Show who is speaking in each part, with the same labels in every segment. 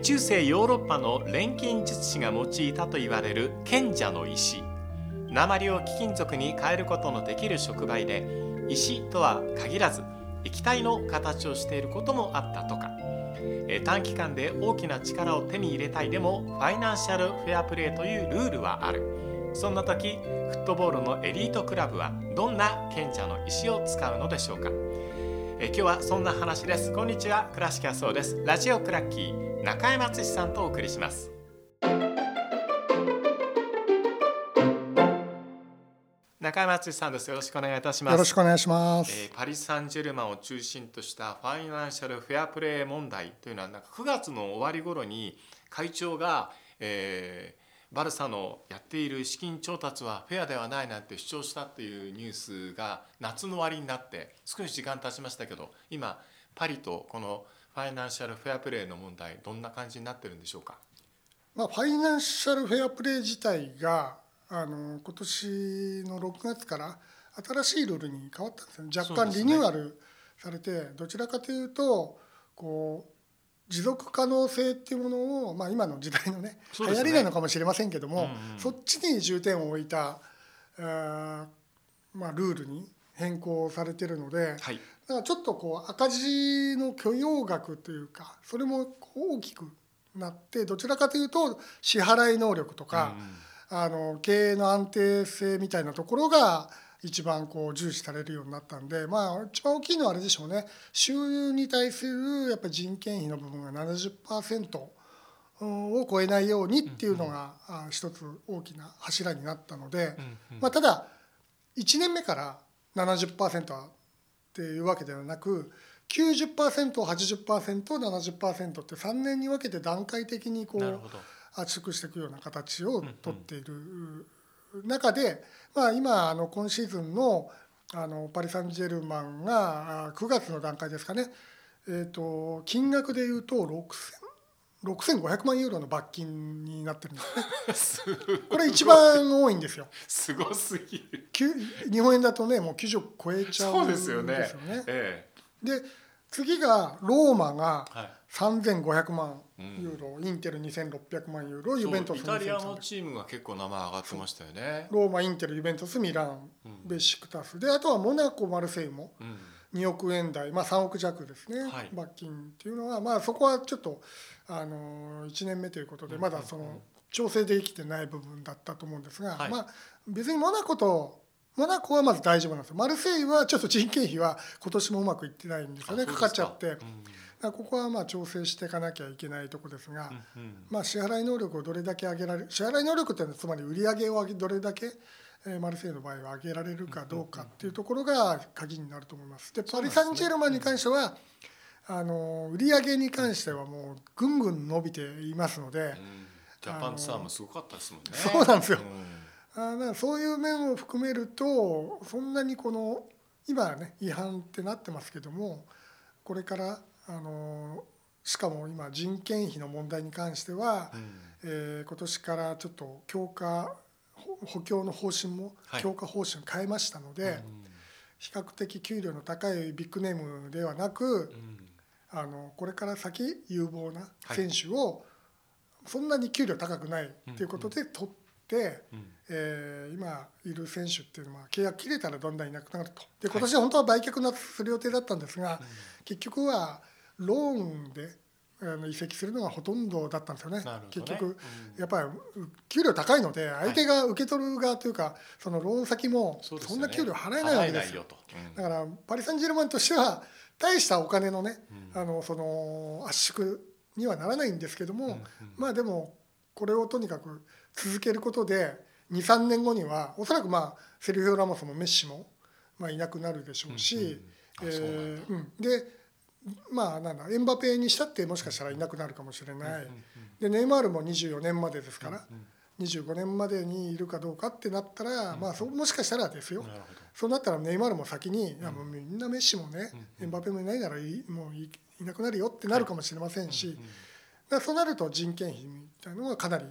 Speaker 1: 中世ヨーロッパの錬金術師が用いたと言われる賢者の石。鉛を貴金属に変えることのできる触媒で石とは限らず液体の形をしていることもあったとか。短期間で大きな力を手に入れたいでもファイナンシャルフェアプレーというルールはある。そんな時フットボールのエリートクラブはどんな賢者の石を使うのでしょうか。え今日はそんな話です。こんにちは。倉敷そうです。ラジオクラッキー中山敦さんとお送りします。中山敦さんです。よろしくお願いいたします。
Speaker 2: よろしくお願いします、
Speaker 1: えー、パリ・サンジェルマンを中心としたファイナンシャルフェアプレー問題というのはなんか9月の終わり頃に会長が、えー、バルサのやっている資金調達はフェアではないなんて主張したっていうニュースが夏の終わりになって少し時間経ちましたけど今パリとこのファイナンシャルフェアプレーの問題どんな感じになってるんでしょうか、
Speaker 2: まあ、ファイナンシャルフェアプレー自体があの今年の6月から新しいルールに変わったんですよ。若干リニューアルされて、ね、どちらかというとこう持続可能性っていうものを、まあ、今の時代のねね。流行りなのかもしれませんけども、うんうん、そっちに重点を置いたあ、まあ、ルールに変更されてるので、はい、だからちょっとこう赤字の許容額というかそれも大きくなってどちらかというと支払い能力とか、うん。あの経営の安定性みたいなところが一番こう重視されるようになったんでまあ一番大きいのはあれでしょうね。収入に対するやっぱり人件費の部分が70%を超えないようにっていうのが一つ大きな柱になったので、まあ、ただ1年目から70%っていうわけではなく 90%80%70% って3年に分けて段階的にこう圧縮していくような形をとっている中で、まあ、今あの今シーズンのあのパリ・サンジェルマンが9月の段階ですかね、えー、と金額でいうと6500万ユーロの罰金になってるんですね。これ一番多いんですよ。
Speaker 1: すごすぎる。
Speaker 2: 日本円だとねもう90億超えちゃうんですよね。
Speaker 1: ですよね。え
Speaker 2: え、で次がローマが3500万ユーロ、うん、インテル2600万ユーロユベントスイ
Speaker 1: タリアのチームが結構名前上がってましたよね。
Speaker 2: ローマインテルユベントスミラン、ベシクタスであとはモナコマルセイも2億円台、まあ、3億弱ですね、はい、罰金っていうのは、まあ、そこはちょっとあの1年目ということでまだその調整できてない部分だったと思うんですが、はい、まあ、別にモナコとモナコはまず大丈夫なんですよ。マルセイユはちょっと人件費は今年もうまくいってないんですよね。か。かっちゃって。ここはまあ調整していかなきゃいけないところですが、まあ、支払い能力をどれだけ上げられる支払い能力っていうのはつまり売上をどれだけマルセイユの場合は上げられるかどうかっていうところが鍵になると思います。でパリ・サンジェルマンに関してはあの売上に関してはもうぐんぐん伸びていますので、
Speaker 1: ジャパンツアーもすごかったですもんね。
Speaker 2: そうなんですよ、あだそういう面を含めるとそんなにこの今はね違反ってなってますけどもこれからあのしかも今人件費の問題に関しては、うん、えー、今年からちょっと強化補強の方針も強化方針を変えましたので、はい、比較的給料の高いビッグネームではなく、うん、あのこれから先有望な選手を、そんなに給料高くないということで取って、うん、えー、今いる選手っていうのは契約切れたらどんどんいなくなると。で今年は本当は売却する予定だったんですが、結局はローンで移籍するのがほとんどだったんですよね、ね、結局、やっぱり給料高いので相手が受け取る側というか、そのローン先もそんな給料払えないわけですよ、だからパリ・サンジェルマンとしては大したお金のね、あのその圧縮にはならないんですけども、まあでもこれをとにかく続けることで23年後にはおそらくまあセルフィオ・ラモスもメッシもまあいなくなるでしょうし、えでまあなんだエンバペにしたってもしかしたらいなくなるかもしれない、でネイマールも24年までですから、25年までにいるかどうかってなったら、まあそもしかしたらですよ。そうなったらネイマールも先に、いやもうみんなメッシもね、エンバペもいないならいもういなくなるよってなるかもしれませんし、だそうなると人件費みたいなのはかなり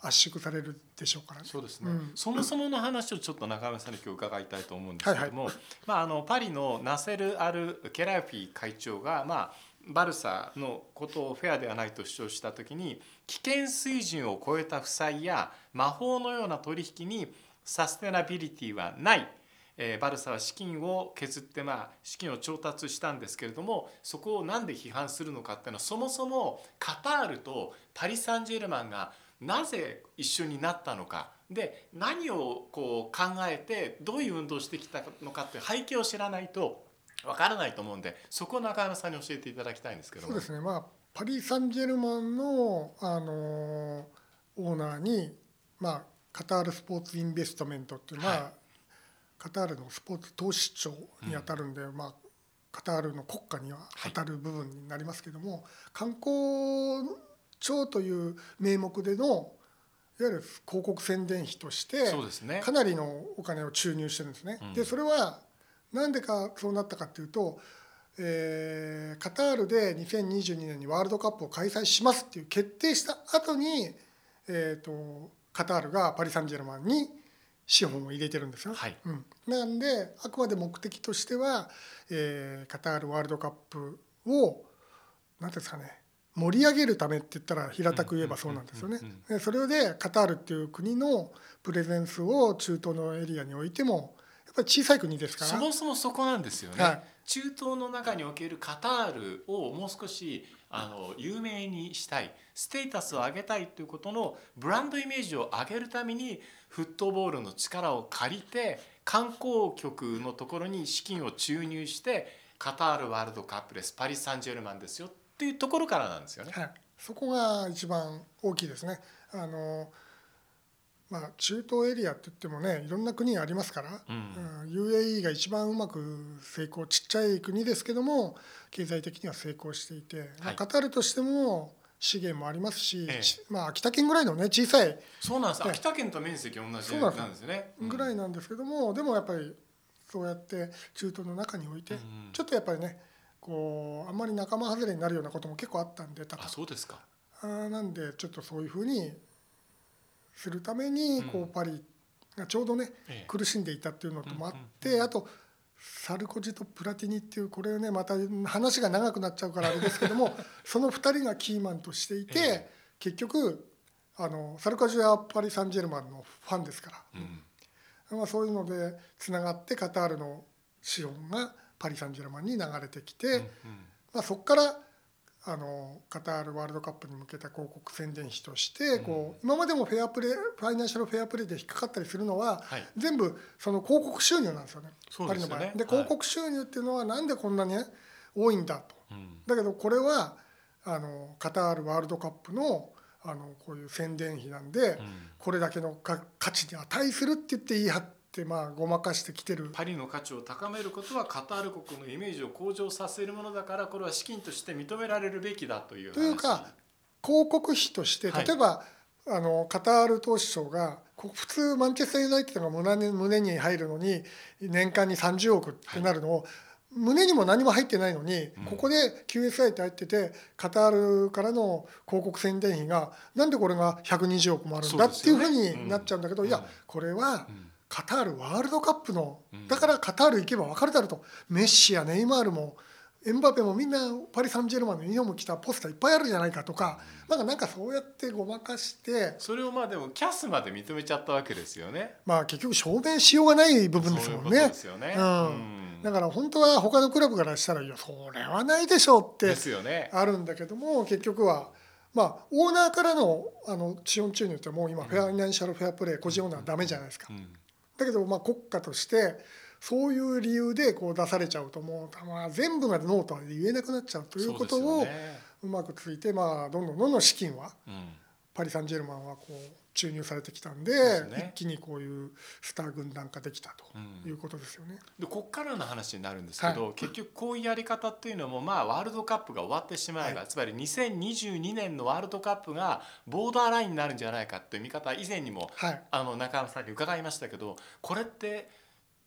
Speaker 2: 圧縮されるでしょうから、ね、
Speaker 1: そうですね、うん、そもそもの話をちょっと中山さんに今日伺いたいと思うんですけども、はいはい、まあ、あのパリのナセル・アル・ケラフィ会長が、まあ、バルサのことをフェアではないと主張した時に危険水準を超えた負債や魔法のような取引にサステナビリティはない、えー、バルサは資金を削ってまあ資金を調達したんですけれどもそこを何で批判するのかっていうのはそもそもカタールとパリ・サンジェルマンがなぜ一緒になったのか。で何をこう考えてどういう運動をしてきたのかって背景を知らないとわからないと思うんでそこを中山さんに教えていただきたいんですけど
Speaker 2: そうですね。まあパリ・サンジェルマンの、あのオーナーに、まあ、カタールスポーツインベストメントっていうのは、はい、カタールのスポーツ投資庁にあたるんで、うん、まあ、カタールの国家には当たる部分になりますけども、はい、観光庁という名目でのいわゆる広告宣伝費としてかなりのお金を注入してるんですね。でそれはなんでかそうなったかっていうと、えー、カタールで2022年にワールドカップを開催しますっていう決定した後に、えーと、カタールがパリ・サンジェルマンに資本を入れてるんですよ。はい、うん、なんであくまで目的としては、えー、カタールワールドカップを何ですかね盛り上げるためって言ったら平たく言えばそうなんですよね。でそれでカタールっていう国のプレゼンスを中東のエリアにおいてもやっぱり小さい国ですから
Speaker 1: そもそもそこなんですよね、はい、中東の中におけるカタールをもう少しあの有名にしたいステータスを上げたいということのブランドイメージを上げるためにフットボールの力を借りて観光局のところに資金を注入してカタールワールドカップですパリ・サンジェルマンですよっていうところからなんですよね。
Speaker 2: はい、そこが一番大きいですね。あのまあ、中東エリアって言ってもねいろんな国がありますから、うん、UAE が一番うまく成功ちっちゃい国ですけども経済的には成功していて、はい、まあ、カタールとしても資源もありますし、ええ、まあ、秋田県ぐらいのね小さい
Speaker 1: そうなんです、ね、秋田県と面積同じなんですね、
Speaker 2: ぐらいなんですけどもでもやっぱりそうやって中東の中において、うん、ちょっとやっぱりねこうあんまり仲間外れになるようなことも結構あったんで
Speaker 1: あそうですか。
Speaker 2: あなんでちょっとそういうふうにするためにこうパリがちょうどね苦しんでいたっていうのともあってあとサルコジとプラティニっていうこれねまた話が長くなっちゃうからあれですけども その2人がキーマンとしていて結局あのサルコジはパリ・サンジェルマンのファンですから、まあ、そういうのでつながってカタールの資本がパリ・サンジェルマンに流れてきて、まあ、そこからあのカタールワールドカップに向けた広告宣伝費としてこう今までもフェアプレーファイナンシャルフェアプレーで引っかかったりするのは、全部その広告収入なんですよね。パリの場合。で広告収入っていうのはなんでこんなに多いんだと。だけどこれはあのカタールワールドカップのあのこういう宣伝費なんで、これだけの価値に値するって言って言い張ってってまあごまかしてきてる。
Speaker 1: パリの価値を高めることはカタール国のイメージを向上させるものだからこれは資金として認められるべきだという
Speaker 2: というか広告費として例えば、はい、あのカタール投資省が普通マンチェスター・ユナイテッドが胸に胸に入るのに年間に30億ってなるのを、はい。胸にも何も入ってないのに、ここで QSI って入っててカタールからの広告宣伝費がなんでこれが120億もあるんだっていうふうになっちゃうんだけど、いやこれはカタールワールドカップのだからカタール行けば分かるだろうと。メッシやネイマールもエムバペもみんなパリ・サンジェルマンのユニフォーム着たポスターいっぱいあるじゃないかとか。なんかなんかそうやってごまかして。
Speaker 1: それをまあでもキャスまで認めちゃったわけですよね。
Speaker 2: まあ結局証明しようがない部分ですもんね。だから本当は他のクラブからしたらいやそれはないでしょうってあるんだけども結局はまあオーナーからのあの資本注入ってもう今ファイナンシャルフェアプレー個人オーナーダメじゃないですか。だけどまあ国家としてそういう理由でこう出されちゃうともう、まあ、全部がノーとは言えなくなっちゃうということをうまくついて、まあ、どんどんどんどん資金はパリ・サンジェルマンはこう注入されてきたんで、ね、一気にこういうスター軍団化できたということですよね。
Speaker 1: うん、でここからの話になるんですけど、はい、結局こういうやり方っていうのもまあワールドカップが終わってしまえば、はい、つまり2022年のワールドカップがボーダーラインになるんじゃないかっていう見方以前にも、はい、あの中山さんに伺いましたけどこれって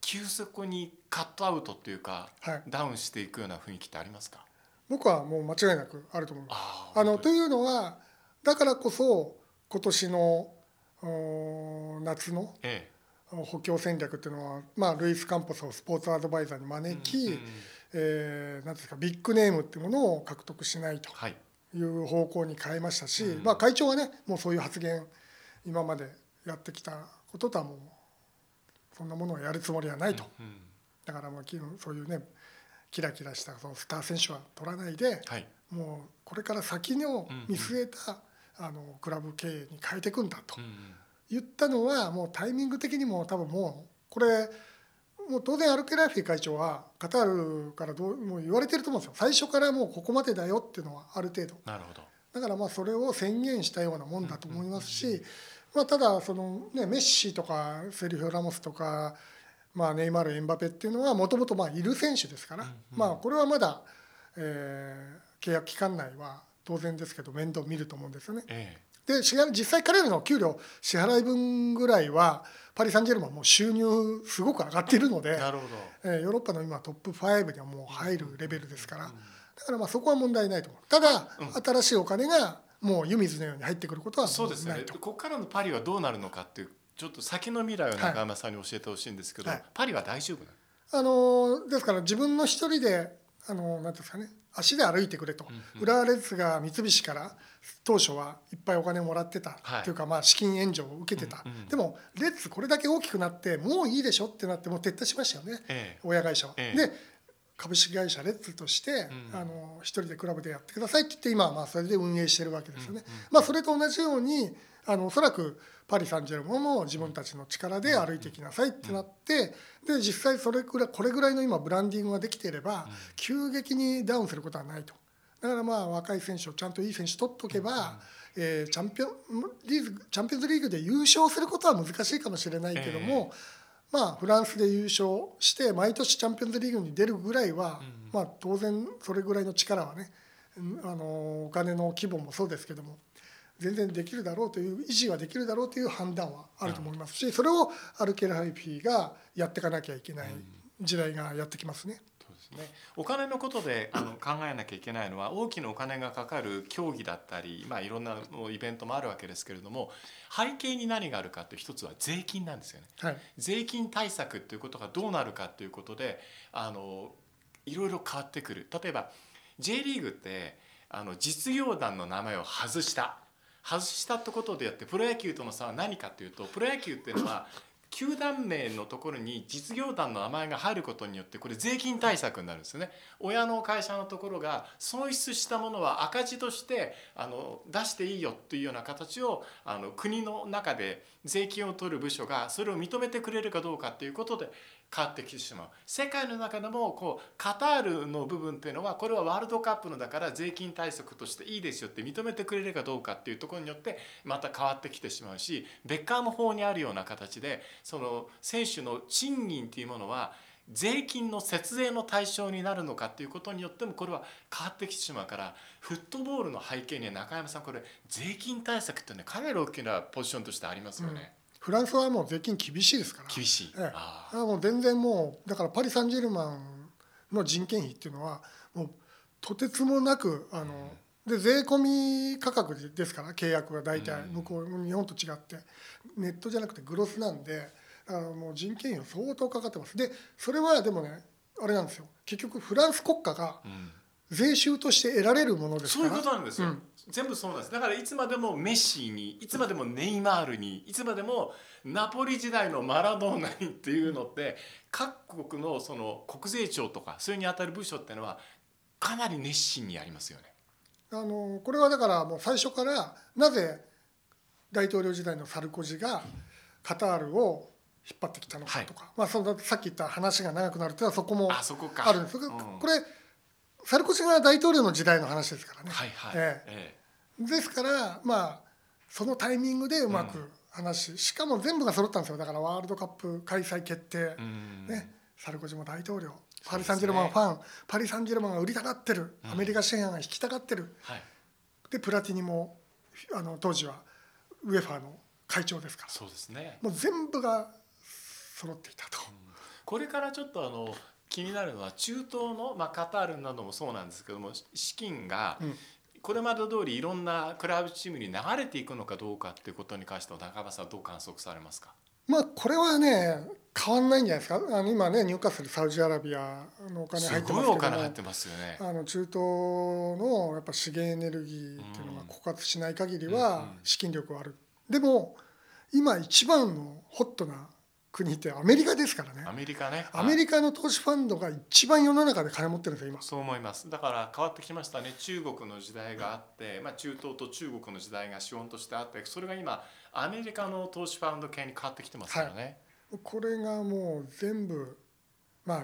Speaker 1: 急速にカットアウトっていうか、ダウンしていくような雰囲気ってありますか？
Speaker 2: 僕はもう間違いなくあると思います。あのというのはだからこそ今年の夏の補強戦略っていうのは、まあ、ルイス・カンポスをスポーツアドバイザーに招き、えー、なんですかビッグネームっていうものを獲得しないとい。う方向に変えましたし、まあ、会長はねもうそういう発言今までやってきたこととはもうそんなものをやるつもりはないと、だからもうそういうねキラキラしたそのスター選手は取らないで、はい、もうこれから先を見据えた、あのクラブ経営に変えていくんだと。言ったのはもうタイミング的にも多分もうこれもう当然アルケラフィ会長はカタールからどうもう言われてると思うんですよ。最初からもうここまでだよっていうのはある程度。
Speaker 1: なるほど。
Speaker 2: だからまあそれを宣言したようなもんだと思いますし、まあ、ただその、ね、メッシとかセリフィオ・ラモスとか、まあ、ネイマールエンバペっていうのはもともといる選手ですから、まあ、これはまだ、えー、契約期間内は当然ですけど面倒見ると思うんですよね。えで実際彼らの給料支払い分ぐらいはパリ・サンジェルマンも収入すごく上がっているのでなるほど、えー、ヨーロッパの今トップ5にはもう入るレベルですから、だからまあそこは問題ないと思う。ただ、うん、新しいお金がもう湯水のように入ってくることは
Speaker 1: そうですね。ここからのパリはどうなるのかっていうちょっと先の未来を中山さんに教えてほしいんですけど、はい、パリは大丈夫
Speaker 2: あのですから自分の一人であのなんですかね足で歩いてくれと、うんうん、浦和レッズが三菱から当初はいっぱいお金をもらってた、はい、というかまあ資金援助を受けてた、うんうん、でもレッズこれだけ大きくなってもういいでしょってなってもう撤退しましたよね、ええ、親会社は。え、で株式会社レッズとして、うん、あの一人でクラブでやってくださいって言って今はまあそれで運営してるわけですよね。うん。うん、まあ、それと同じようにあのおそらくパリ・サンジェルマンも自分たちの力で歩いてきなさいってなってで実際それくらいこれぐらいの今ブランディングができていれば急激にダウンすることはないと。だからまあ若い選手をちゃんといい選手取っとけば、えー、チャンピオンリーグチャンピオンズリーグで優勝することは難しいかもしれないけども、まあ、フランスで優勝して毎年チャンピオンズリーグに出るぐらいは、まあ、当然それぐらいの力はねあのお金の規模もそうですけども全然できるだろうという維持はできるだろうという判断はあると思いますしそれをアルケルハイピーがやっていかなきゃいけない時代がやってきますね。
Speaker 1: ね、お金のことであの考えなきゃいけないのは大きなお金がかかる競技だったり、まあ、いろんなイベントもあるわけですけれども背景に何があるかという一つは税金なんですよね、はい、税金対策ということがどうなるかということであのいろいろ変わってくる。例えば J リーグってあの実業団の名前を外した。外したってことでやってプロ野球との差は何かというとプロ野球っていうのは球団名のところに実業団の名前が入ることによってこれ税金対策になるんですよね。親の会社のところが損失したものは赤字としてあの出していいよというような形をあの国の中で税金を取る部署がそれを認めてくれるかどうかということで変わってきてしまう世界の中でもこうカタールの部分っていうのはこれはワールドカップのだから税金対策としていいですよって認めてくれるかどうかっていうところによってまた変わってきてしまうしベッカーム法にあるような形でその選手の賃金っていうものは税金の節税の対象になるのかっていうことによってもこれは変わってきてしまうからフットボールの背景には中山さんこれ税金対策ってねかなり大きなポジションとしてありますよね。
Speaker 2: うんフランスはもう税金厳しいですから。
Speaker 1: 厳しい、
Speaker 2: ええ、もう全然もうだからパリ・サンジェルマンの人件費っていうのはもうとてつもなくあの、うん、で税込み価格ですから契約は大体。向こう、うん、日本と違って。ネットじゃなくてグロスなんであのもう人件費は相当かかってます。でそれはでもねあれなんですよ。結局フランス国家が税収として得られるものです
Speaker 1: か？らそういうことなんですよ、うん。全部そうなんです。だからいつまでもメッシにいつまでもネイマールにいつまでもナポリ時代のマラドーナにっていうのって各国のその国税庁とかそれにあたる部署っていうのはかなり熱心にやりますよね。
Speaker 2: あのこれはだからもう最初からなぜ大統領時代のサルコジがカタールを引っ張ってきたのかとか、はい、まあそのさっき言った話が長くなるというのはそこもあるんです。これサルコジが大統領の時代の話ですからね。はいはい。ええ。ですからまあそのタイミングでうまく話、うん、しかも全部が揃ったんですよ。だからワールドカップ開催決定、ね、サルコジも大統領。パリ・サンジェルマンファン、ね、パリ・サンジェルマンが売りたがってる、アメリカ支援が引きたがってる、はい、でプラティニもあの当時はウェファーの会長ですから。
Speaker 1: そうですね
Speaker 2: もう全部が揃っていたと。
Speaker 1: これからちょっとあの気になるのは中東の、まあ、カタールなどもそうなんですけども資金がこれまで通りいろんなクラブチームに流れていくのかどうかっていうことに関しては中川さんどう観測されますか？
Speaker 2: まあこれはね変わんないんじゃないですか？あの今ね入荷するサウジアラビアのお金入ってますけど
Speaker 1: もお金入ってますよね。
Speaker 2: あの中東のやっぱ資源エネルギーっていうのが枯渇しない限りは資金力はある、でも今一番のホットな国ってアメリカですからね。
Speaker 1: アメリカね。
Speaker 2: アメリカの投資ファンドが一番世の中で金持ってるんですよ今。
Speaker 1: そう思います。だから変わってきましたね。中国の時代があって、まあ、中東と中国の時代が資本としてあってそれが今アメリカの投資ファンド系に変わってきてますからね、はい。
Speaker 2: これがもう全部まあ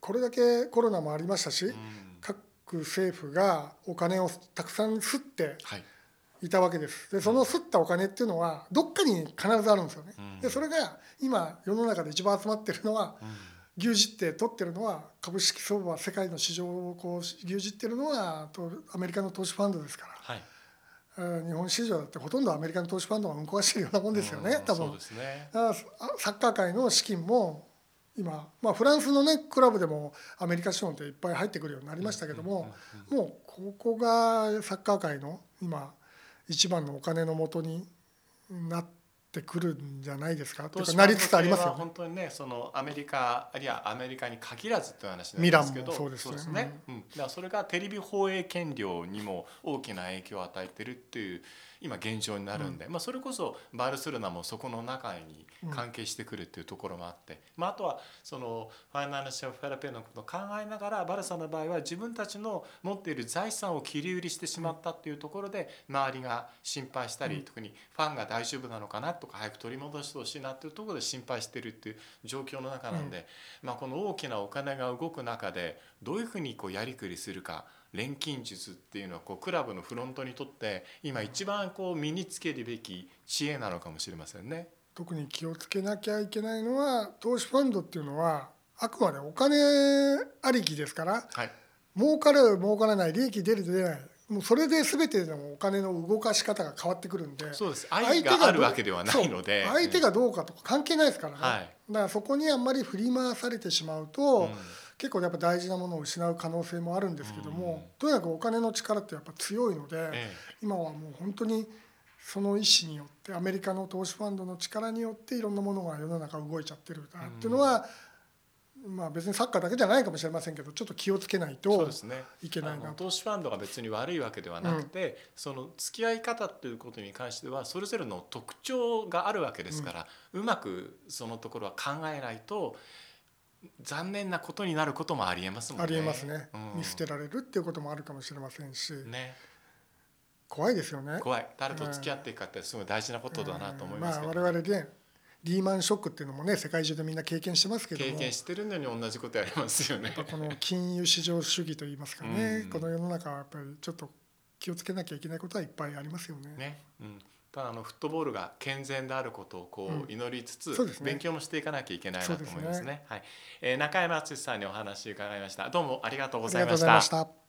Speaker 2: これだけコロナもありましたし、うん、各政府がお金をたくさん吸っていたわけです。でその吸ったお金っていうのはどっかに必ずあるんですよね。でそれが今世の中で一番集まってるのは、牛耳って取ってるのは株式相場世界の市場をこう牛耳ってるのはアメリカの投資ファンドですから。はい。日本市場だってほとんどアメリカの投資ファンドが運行してるようなもんですよね、多分。そうですね。サッカー界の資金も今、まあ、フランスの、ね、クラブでもアメリカ資本っていっぱい入ってくるようになりましたけども、もうここがサッカー界の今一番のお金の元になってくるんじゃないですか？というかなりつつありますよ、
Speaker 1: 本当にねそのアメリカあるいはアメリカに限らずという話
Speaker 2: なんですけどそうですね。
Speaker 1: ね、うん、だからそれがテレビ放映権料にも大きな影響を与えてるっていう今現状になるんで、うん、まあ、それこそバルセロナもそこの中に関係してくるっていうところもあって、うん、まあ、あとはそのファイナンシャルフェラペのことを考えながらバルサの場合は自分たちの持っている財産を切り売りしてしまったっていうところで周りが心配したり、うん、特にファンが大丈夫なのかなとか早く取り戻してほしいなっていうところで心配してるっていう状況の中なんで、まあ、この大きなお金が動く中でどういうふうにこうやりくりするか。錬金術っていうのはこうクラブのフロントにとって今一番こう身につけるべき知恵なのかもしれませんね。
Speaker 2: 特に気をつけなきゃいけないのは投資ファンドっていうのはあくまでお金ありきですから、はい、儲かる儲からない利益出る出ない。もうそれで全てのお金の動かし方が変わってくるんで
Speaker 1: そうです。相手があるわけではないので。
Speaker 2: 相手がどうかとか関係ないですからね、はい、だからそこにあんまり振り回されてしまうと、うん結構やっぱ大事なものを失う可能性もあるんですけども、とにかくお金の力ってやっぱ強いので、今はもう本当にその意思によってアメリカの投資ファンドの力によっていろんなものが世の中動いちゃってるなっていうのは、まあ、別にサッカーだけじゃないかもしれませんけどちょっと気をつけないといけないな、
Speaker 1: ね、投資ファンドが別に悪いわけではなくて、うん、その付き合い方ということに関してはそれぞれの特徴があるわけですから、うん、うまくそのところは考えないと残念なことになることもありえますもんね。
Speaker 2: ありえますね、うん、見捨てられるっていうこともあるかもしれませんし、ね、怖いですよね。
Speaker 1: 怖い。誰と付き合っていくかってすごい大事なことだなと思いますけど、
Speaker 2: まあ、我々ねリーマンショックっていうのもね世界中でみんな経験してますけど
Speaker 1: 経験してるのに同じことやりますよね。
Speaker 2: この金融市場主義といいますかね、うん、この世の中はやっぱりちょっと気をつけなきゃいけないことはいっぱいありますよね。
Speaker 1: ね。うんただあのフットボールが健全であることをこう祈りつつ、うんね、勉強もしていかなきゃいけないなと思いますね。すねはい、えー、中山敦さんにお話伺いました。どうもありがとうございました。